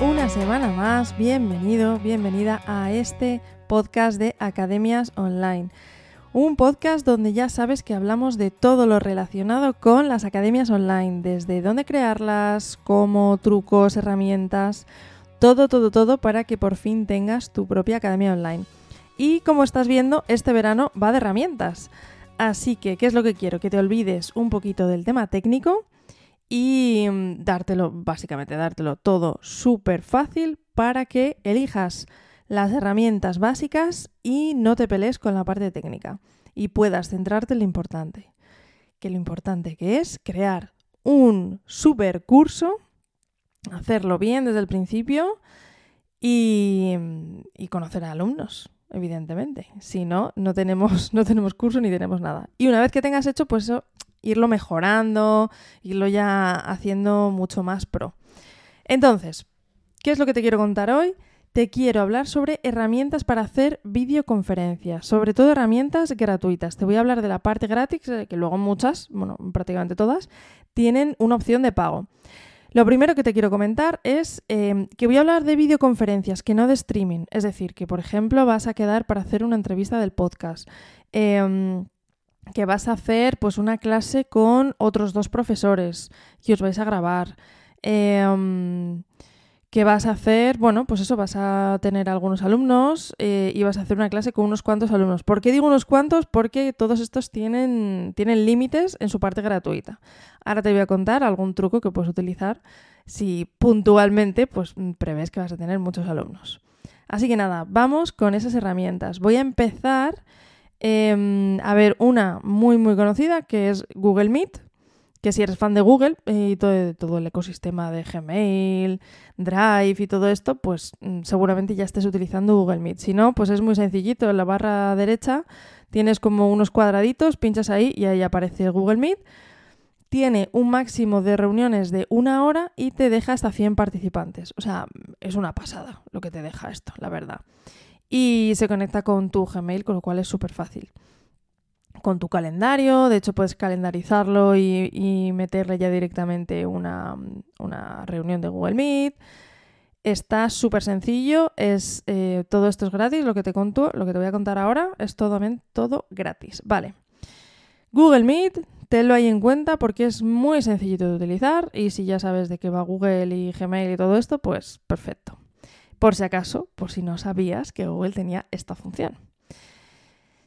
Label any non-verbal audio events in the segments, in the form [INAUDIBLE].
Una semana más, bienvenido, bienvenida a este podcast de Academias Online. Un podcast donde ya sabes que hablamos de todo lo relacionado con las academias online, desde dónde crearlas, cómo, trucos, herramientas, todo, todo, todo para que por fin tengas tu propia academia online. Y como estás viendo, este verano va de herramientas. Así que, ¿qué es lo que quiero? Que te olvides un poquito del tema técnico y mm, dártelo, básicamente dártelo todo súper fácil para que elijas las herramientas básicas y no te pelees con la parte técnica y puedas centrarte en lo importante. Que lo importante que es crear un super curso, hacerlo bien desde el principio y, conocer a alumnos evidentemente. Si no, no tenemos, [LAUGHS] no tenemos curso ni tenemos nada. Y una vez que tengas hecho, pues eso, irlo mejorando, irlo ya haciendo mucho más pro. Entonces, ¿qué es lo que te quiero contar hoy? Te quiero hablar sobre herramientas para hacer videoconferencias, sobre todo herramientas gratuitas. Te voy a hablar de la parte gratis, eh, que luego muchas, bueno, prácticamente todas, tienen una opción de pago. Lo primero que te quiero comentar es em, que voy a hablar de videoconferencias, que no de streaming. Es decir, que por ejemplo vas a quedar para hacer una entrevista del podcast. Em, que vas a hacer pues una clase con otros dos profesores que os vais a grabar. Em, que vas a hacer, bueno, pues eso, vas a tener algunos alumnos eh, y vas a hacer una clase con unos cuantos alumnos. ¿Por qué digo unos cuantos? Porque todos estos tienen, tienen límites en su parte gratuita. Ahora te voy a contar algún truco que puedes utilizar si puntualmente pues, prevés que vas a tener muchos alumnos. Así que nada, vamos con esas herramientas. Voy a empezar Em, a ver, una muy muy conocida que es Google Meet, que si eres fan de Google y todo, el ecosistema de Gmail, Drive y todo esto, pues mm, seguramente ya estés utilizando Google Meet. Si no, pues es muy sencillito. En la barra derecha tienes como unos cuadraditos, pinchas ahí y ahí aparece Google Meet. Tiene un máximo de reuniones de una hora y te deja hasta 100 participantes. O sea, es una pasada lo que te deja esto, la verdad y se conecta con tu Gmail, con lo cual es súper fácil. Con tu calendario, de hecho puedes calendarizarlo y, meterle ya directamente una, reunión de Google Meet. Está súper sencillo, es, eh, todo esto es gratis, lo que, te conto, lo que te voy a contar ahora es todo, todo gratis. Vale. Google Meet, tenlo ahí en cuenta porque es muy sencillito de utilizar y si ya sabes de qué va Google y Gmail y todo esto, pues perfecto por si acaso, por si no sabías que Google tenía esta función.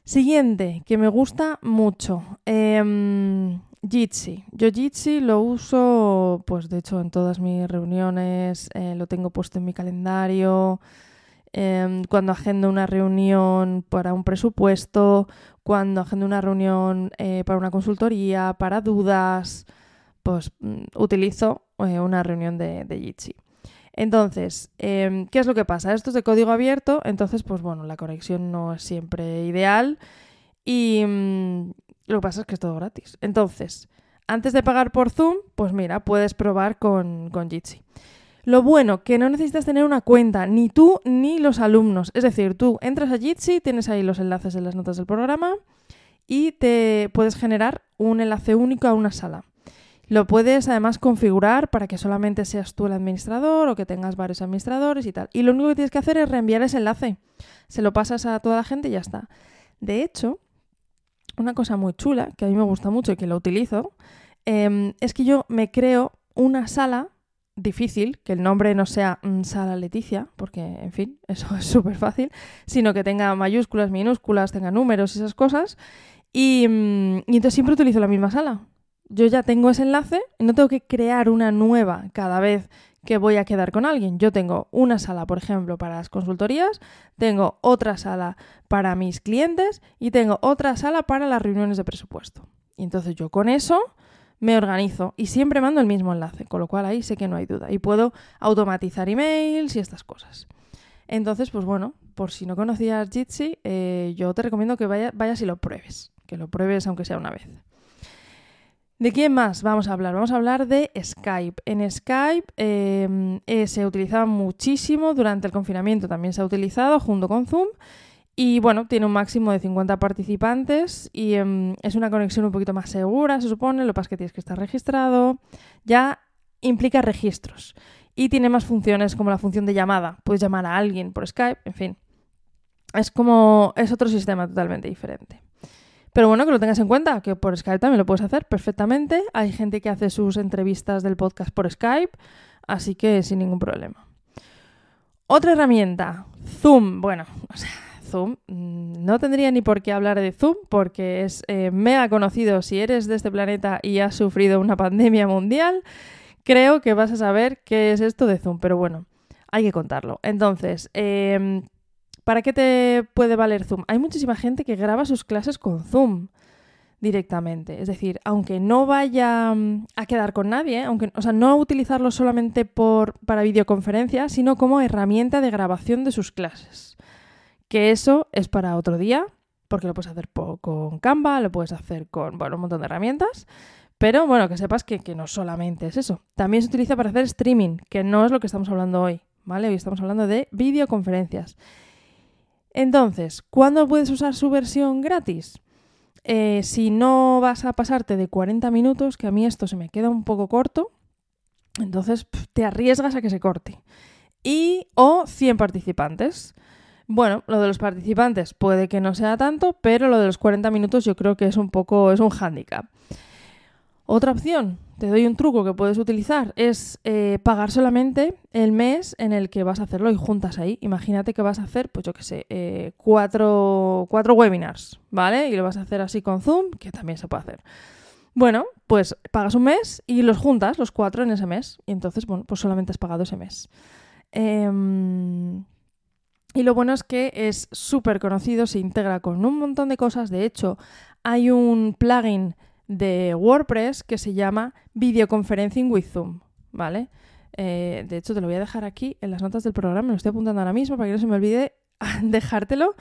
Siguiente, que me gusta mucho, eh, Jitsi. Yo Jitsi lo uso, pues de hecho en todas mis reuniones, eh, lo tengo puesto en mi calendario, em, cuando agendo una reunión para un presupuesto, cuando agendo una reunión eh, para una consultoría, para dudas, pues mm, utilizo eh, una reunión de Jitsi. Entonces, em, ¿qué es lo que pasa? Esto es de código abierto, entonces, pues bueno, la conexión no es siempre ideal y mm, lo que pasa es que es todo gratis. Entonces, antes de pagar por Zoom, pues mira, puedes probar con, con Jitsi. Lo bueno, que no necesitas tener una cuenta, ni tú ni los alumnos. Es decir, tú entras a Jitsi, tienes ahí los enlaces en las notas del programa y te puedes generar un enlace único a una sala. Lo puedes además configurar para que solamente seas tú el administrador o que tengas varios administradores y tal. Y lo único que tienes que hacer es reenviar ese enlace. Se lo pasas a toda la gente y ya está. De hecho, una cosa muy chula que a mí me gusta mucho y que lo utilizo em, es que yo me creo una sala difícil, que el nombre no sea mm, sala Leticia, porque en fin, [LAUGHS] eso es súper fácil, sino que tenga mayúsculas, minúsculas, tenga números esas cosas. Y, mm, y entonces siempre utilizo la misma sala yo ya tengo ese enlace no tengo que crear una nueva cada vez que voy a quedar con alguien. Yo tengo una sala, por ejemplo, para las consultorías, tengo otra sala para mis clientes y tengo otra sala para las reuniones de presupuesto. Y entonces yo con eso me organizo y siempre mando el mismo enlace, con lo cual ahí sé que no hay duda. Y puedo automatizar emails y estas cosas. Entonces, pues bueno, por si no conocías Jitsi, eh, yo te recomiendo que vayas y lo pruebes, que lo pruebes aunque sea una vez. ¿De quién más vamos a hablar? Vamos a hablar de Skype. En Skype em, eh, se utilizaba muchísimo durante el confinamiento, también se ha utilizado junto con Zoom. Y bueno, tiene un máximo de 50 participantes y em, es una conexión un poquito más segura, se supone. Lo que pasa es que tienes que estar registrado. Ya implica registros. y tiene más funciones como la función de llamada. Puedes llamar a alguien por Skype, en fin. Es como, es otro sistema totalmente diferente. Pero bueno, que lo tengas en cuenta, que por Skype también lo puedes hacer perfectamente. Hay gente que hace sus entrevistas del podcast por Skype, así que sin ningún problema. Otra herramienta, Zoom. Bueno, [LAUGHS] o sea, Zoom, mm, no tendría ni por qué hablar de Zoom porque es eh, mega conocido. Si eres de este planeta y has sufrido una [LAUGHS] pandemia mundial, creo que vas a saber qué es esto de Zoom. Pero bueno, hay que contarlo. Entonces, em, ¿para qué te puede valer Zoom? Hay muchísima gente que graba sus clases con Zoom directamente. Es decir, aunque no vaya mm, a quedar con nadie, aunque, o sea, no utilizarlo solamente por, para videoconferencia, sino como herramienta de grabación de sus clases. Que eso es para otro día, porque lo puedes hacer con Canva, lo puedes hacer con bueno, un montón de herramientas. Pero bueno, que sepas que, que no solamente es eso. También se utiliza para hacer streaming, que no es lo que estamos hablando hoy. ¿Vale? Hoy estamos hablando de videoconferencias. Entonces, ¿cuándo puedes usar su versión gratis? Eh, si no vas a pasarte de 40 minutos, que a mí esto se me queda un poco corto, entonces te arriesgas a que se corte. Y o 100 participantes. Bueno, lo de los participantes puede que no sea tanto, pero lo de los 40 minutos yo creo que es un poco, es un hándicap. Otra opción, te doy un truco que puedes utilizar, es eh, pagar solamente el mes en el que vas a hacerlo y juntas ahí. Imagínate que vas a hacer, pues yo qué sé, eh, cuatro, cuatro webinars, ¿vale? Y lo vas a hacer así con Zoom, que también se puede hacer. Bueno, pues pagas un mes y los juntas, los cuatro en ese mes. Y entonces, bueno, pues solamente has pagado ese mes. Em, y lo bueno es que es súper conocido, se integra con un montón de cosas. De hecho, hay un plugin de WordPress que se llama Videoconferencing with Zoom, ¿vale? Eh, de hecho, te lo voy a dejar aquí en las notas del programa, me lo estoy apuntando ahora mismo para que no se me olvide [LAUGHS] dejártelo.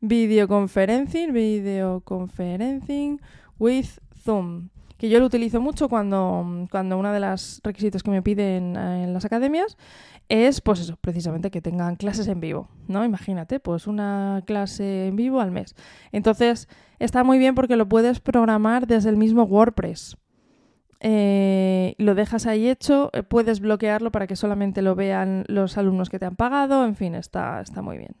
Videoconferencing, videoconferencing with Zoom. Que yo lo utilizo mucho cuando, cuando uno de los requisitos que me piden en las academias es, pues eso, precisamente que tengan clases en vivo, ¿no? Imagínate, pues una clase en vivo al mes. Entonces, está muy bien porque lo puedes programar desde el mismo WordPress. Eh, lo dejas ahí hecho, eh, puedes bloquearlo para que solamente lo vean los alumnos que te han pagado, en fin, está, está muy bien.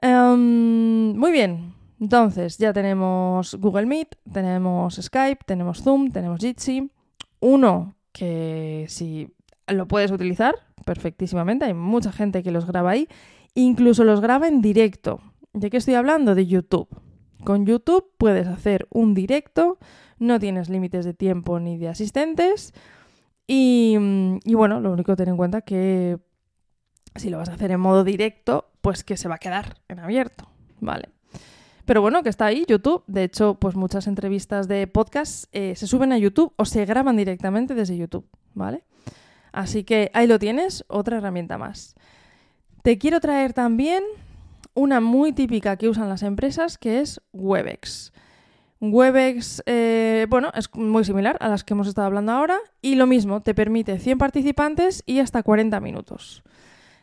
Em, muy bien, entonces ya tenemos Google Meet, tenemos Skype, tenemos Zoom, tenemos Jitsi. Uno que si lo puedes utilizar perfectísimamente, hay mucha gente que los graba ahí, incluso los graba en directo. ¿De qué estoy hablando? De YouTube. Con YouTube puedes hacer un directo, no tienes límites de tiempo ni de asistentes y, bueno, lo único que tener en cuenta que si lo vas a hacer en modo directo, pues que se va a quedar en abierto, ¿vale? Pero bueno, que está ahí, YouTube. De hecho, pues muchas entrevistas de podcast eh, se suben a YouTube o se graban directamente desde YouTube, ¿vale? Así que ahí lo tienes, otra herramienta más. Te quiero traer también una muy típica que usan las empresas, que es Webex. Webex, eh, bueno, es muy similar a las que hemos estado hablando ahora y lo mismo, te permite 100 participantes y hasta 40 minutos.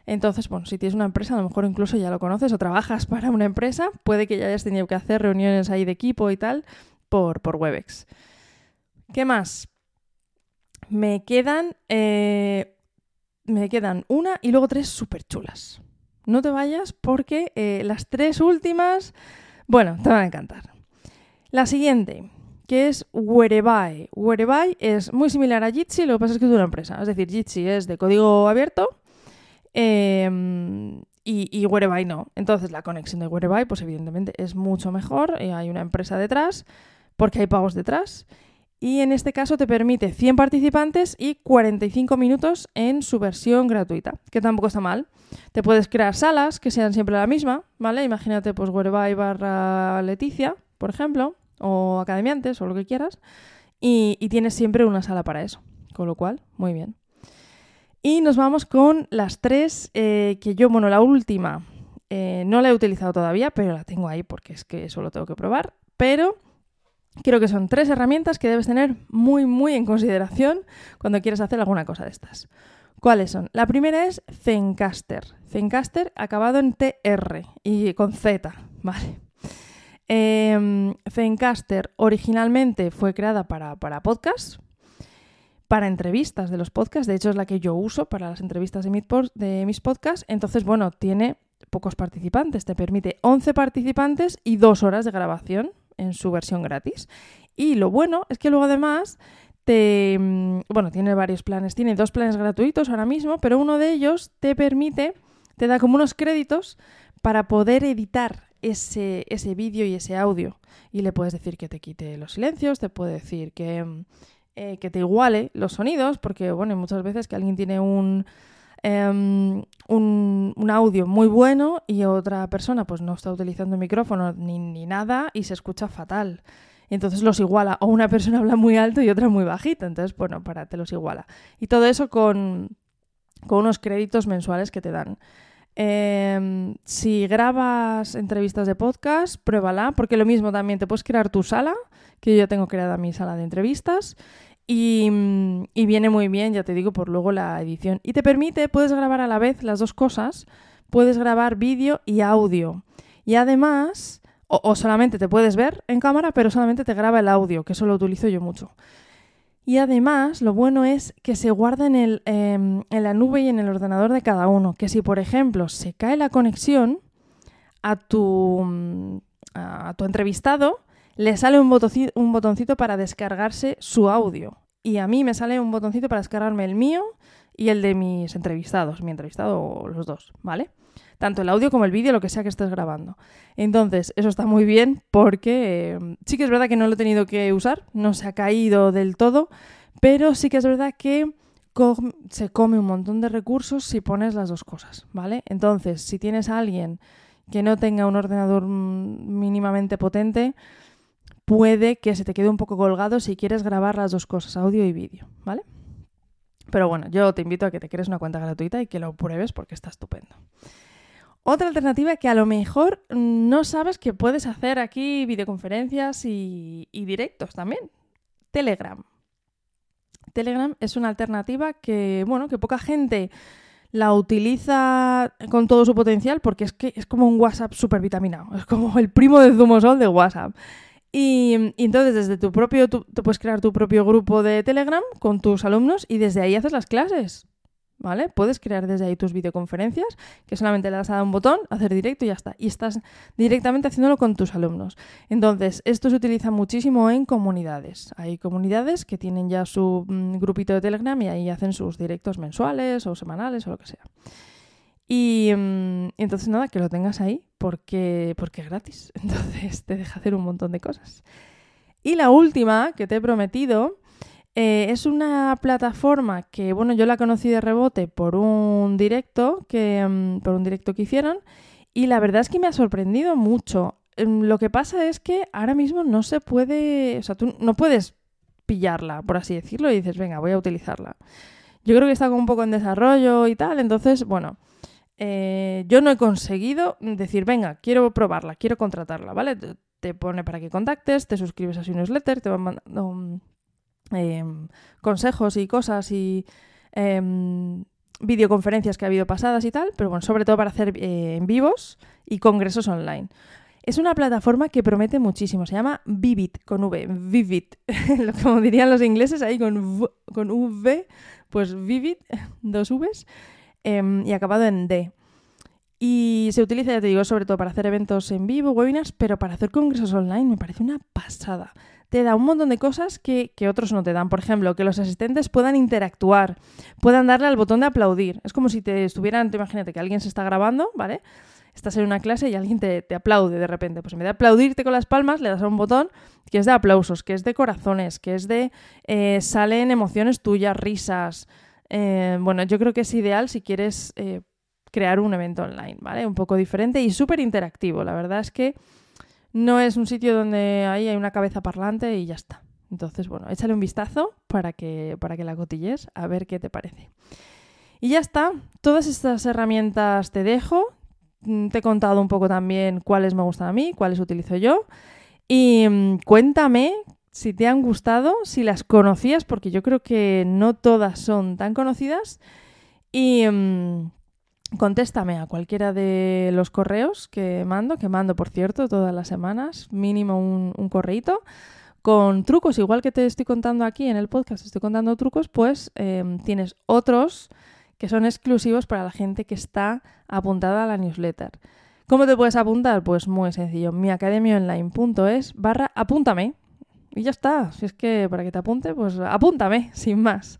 Entonces, bueno, si tienes una empresa, a lo mejor incluso ya lo conoces o trabajas para una empresa, puede que ya hayas tenido que hacer reuniones ahí de equipo y tal por, Webex. ¿Qué más? me quedan, eh, me quedan una y luego tres súper chulas. No te vayas porque eh, las tres últimas, bueno, te van a encantar. La siguiente, que es Whereby. Whereby es muy similar a Jitsi, lo que pasa es que es una empresa. Es decir, Jitsi es de código abierto em, y, y Whereby no. Entonces la conexión de Whereby, pues evidentemente es mucho mejor. y hay una empresa detrás porque hay pagos detrás y en este caso te permite 100 participantes y 45 minutos en su versión gratuita, que tampoco está mal. Te puedes crear salas que sean siempre la misma, ¿vale? Imagínate pues Whereby barra Leticia, por ejemplo, o Academiantes o lo que quieras, y, tienes siempre una sala para eso, con lo cual, muy bien. Y nos vamos con las tres eh, que yo, bueno, la última eh, no la he utilizado todavía, pero la tengo ahí porque es que eso lo tengo que probar, pero Creo que son tres herramientas que debes tener muy, muy en consideración cuando quieres hacer alguna cosa de estas. ¿Cuáles son? La primera es Zencaster. Zencaster acabado en TR y con Z, ¿vale? Zencaster originalmente fue creada para, para podcast, para entrevistas de los podcasts. De hecho, es la que yo uso para las entrevistas de mis, podcasts. Entonces, bueno, tiene pocos participantes. Te permite 11 participantes y dos horas de grabación en su versión gratis. Y lo bueno es que luego además te... Mm, bueno, tiene varios planes. Tiene dos planes gratuitos ahora mismo, pero uno de ellos te permite, te da como unos créditos para poder editar ese, ese vídeo y ese audio. Y le puedes decir que te quite los silencios, te puede decir que, mm, eh, que te iguale los sonidos, porque bueno, muchas veces que alguien tiene un, em, un, un, audio muy bueno y otra persona pues no está utilizando el micrófono ni, ni nada y se escucha fatal entonces los iguala. O una persona [LAUGHS] habla muy alto y otra muy bajita. Entonces, bueno, para, te los iguala. Y todo eso con, con unos créditos mensuales que te dan. Em, si grabas entrevistas de podcast, pruébala, porque lo mismo también te puedes crear tu sala, que yo tengo creada mi sala de entrevistas, y, y, viene muy bien, ya te digo, por luego la edición. Y te permite, puedes grabar a la vez las dos cosas, puedes grabar vídeo y audio. Y además, o, solamente te puedes ver en cámara, pero solamente te graba el audio, que eso lo utilizo yo mucho. Y además, lo bueno es que se guarda en, el, em, en la nube y en el ordenador de cada uno. Que si, por ejemplo, se cae la conexión a tu, a tu entrevistado, le sale un botoncito, un botoncito para descargarse su audio. Y a mí me sale un botoncito para descargarme el mío y el de mis entrevistados, mi entrevistado o los dos, ¿vale? Tanto el audio como el vídeo, lo que sea que estés grabando. Entonces, eso está muy bien porque eh, sí que es verdad que no lo he tenido que usar, no se ha caído del todo, pero sí que es verdad que se come un montón de recursos si pones las dos cosas, ¿vale? Entonces, si tienes a alguien que no tenga un ordenador mínimamente potente, puede que se te quede un poco colgado si quieres grabar las dos cosas, audio y vídeo, ¿vale? Pero bueno, yo te invito a que te crees una cuenta gratuita y que lo pruebes porque está estupendo. Otra alternativa que a lo mejor no sabes que puedes hacer aquí videoconferencias y, directos también. Telegram. Telegram es una alternativa que, bueno, que poca gente la utiliza con todo su potencial porque es que es como un WhatsApp súper vitaminado. Es como el primo de Zumosol de WhatsApp. Y, y, entonces desde tu propio, tú, puedes crear tu propio grupo de Telegram con tus alumnos y desde ahí haces las clases. ¿Vale? Puedes crear desde ahí tus videoconferencias, que solamente le das a un botón, hacer directo y ya está. Y estás directamente haciéndolo con tus alumnos. Entonces, esto se utiliza muchísimo en comunidades. Hay comunidades que tienen ya su mm, grupito de Telegram y ahí hacen sus directos mensuales o semanales o lo que sea. Y mm, entonces nada, que lo tengas ahí porque, porque es gratis. [LAUGHS] Entonces te deja hacer un montón de cosas. Y la última que te he prometido eh, es una plataforma que, bueno, yo la conocí de rebote por un directo que, mm, por un directo que hicieron y la verdad es que me ha sorprendido mucho. Em, lo que pasa es que ahora mismo no se puede, o sea, tú no puedes pillarla, por así decirlo, y dices, venga, voy a utilizarla. Yo creo que está como un poco en desarrollo y tal, entonces, bueno, eh, yo no he conseguido decir, venga, quiero probarla, quiero contratarla, ¿vale? Te, pone para que contactes, te suscribes a su newsletter, te van mandando Em, consejos y cosas y em, videoconferencias que ha habido pasadas y tal, pero bueno, sobre todo para hacer eh, en vivos y congresos online. Es una plataforma que promete muchísimo, se llama Vivid, con V, Vivid, [LAUGHS] como dirían los ingleses ahí con, con V, pues Vivid, dos Vs, em, y acabado en D. Y se utiliza, ya te digo, sobre todo para hacer eventos en vivo, webinars, pero para hacer congresos online me parece una pasada te da un montón de cosas que, otros no te dan. Por ejemplo, que los asistentes puedan interactuar, puedan darle al botón de aplaudir. Es como si te estuvieran, te imagínate que alguien se está grabando, ¿vale? Estás en una clase y alguien te, aplaude de repente. Pues en vez de aplaudirte con las palmas, le das a un botón que es de aplausos, que es de corazones, que es de eh, salen emociones tuyas, risas. Eh, bueno, yo creo que es ideal si quieres eh, crear un evento online, ¿vale? Un poco diferente y súper interactivo. La verdad es que no es un sitio donde ahí hay una cabeza parlante y ya está. Entonces, bueno, échale un vistazo para que, para que la cotilles, a ver qué te parece. Y ya está, todas estas herramientas te dejo. Mm, te he contado un poco también cuáles me gustan a mí, cuáles utilizo yo. Y mm, cuéntame si te han gustado, si las conocías, porque yo creo que no todas son tan conocidas. Y, mm, contéstame a cualquiera de los correos que mando, que mando, por cierto, todas las semanas, mínimo un, un con trucos, igual que te estoy contando aquí en el podcast, estoy contando trucos, pues em, tienes otros que son exclusivos para la gente que está apuntada a la newsletter. ¿Cómo te puedes apuntar? Pues muy sencillo, miacademiaonline.es barra apúntame. Y ya está, si es que para que te apunte, pues apúntame, [LAUGHS] sin más.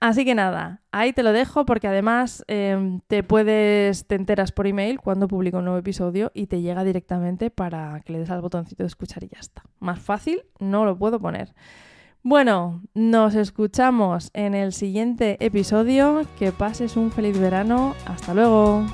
Así que nada, ahí te lo dejo porque además em, te puedes, te enteras por email cuando publico un nuevo episodio y te llega directamente para que le des al botoncito de escuchar y ya está. Más fácil no lo puedo poner. Bueno, nos escuchamos en el siguiente episodio. Que pases un feliz verano. Hasta luego.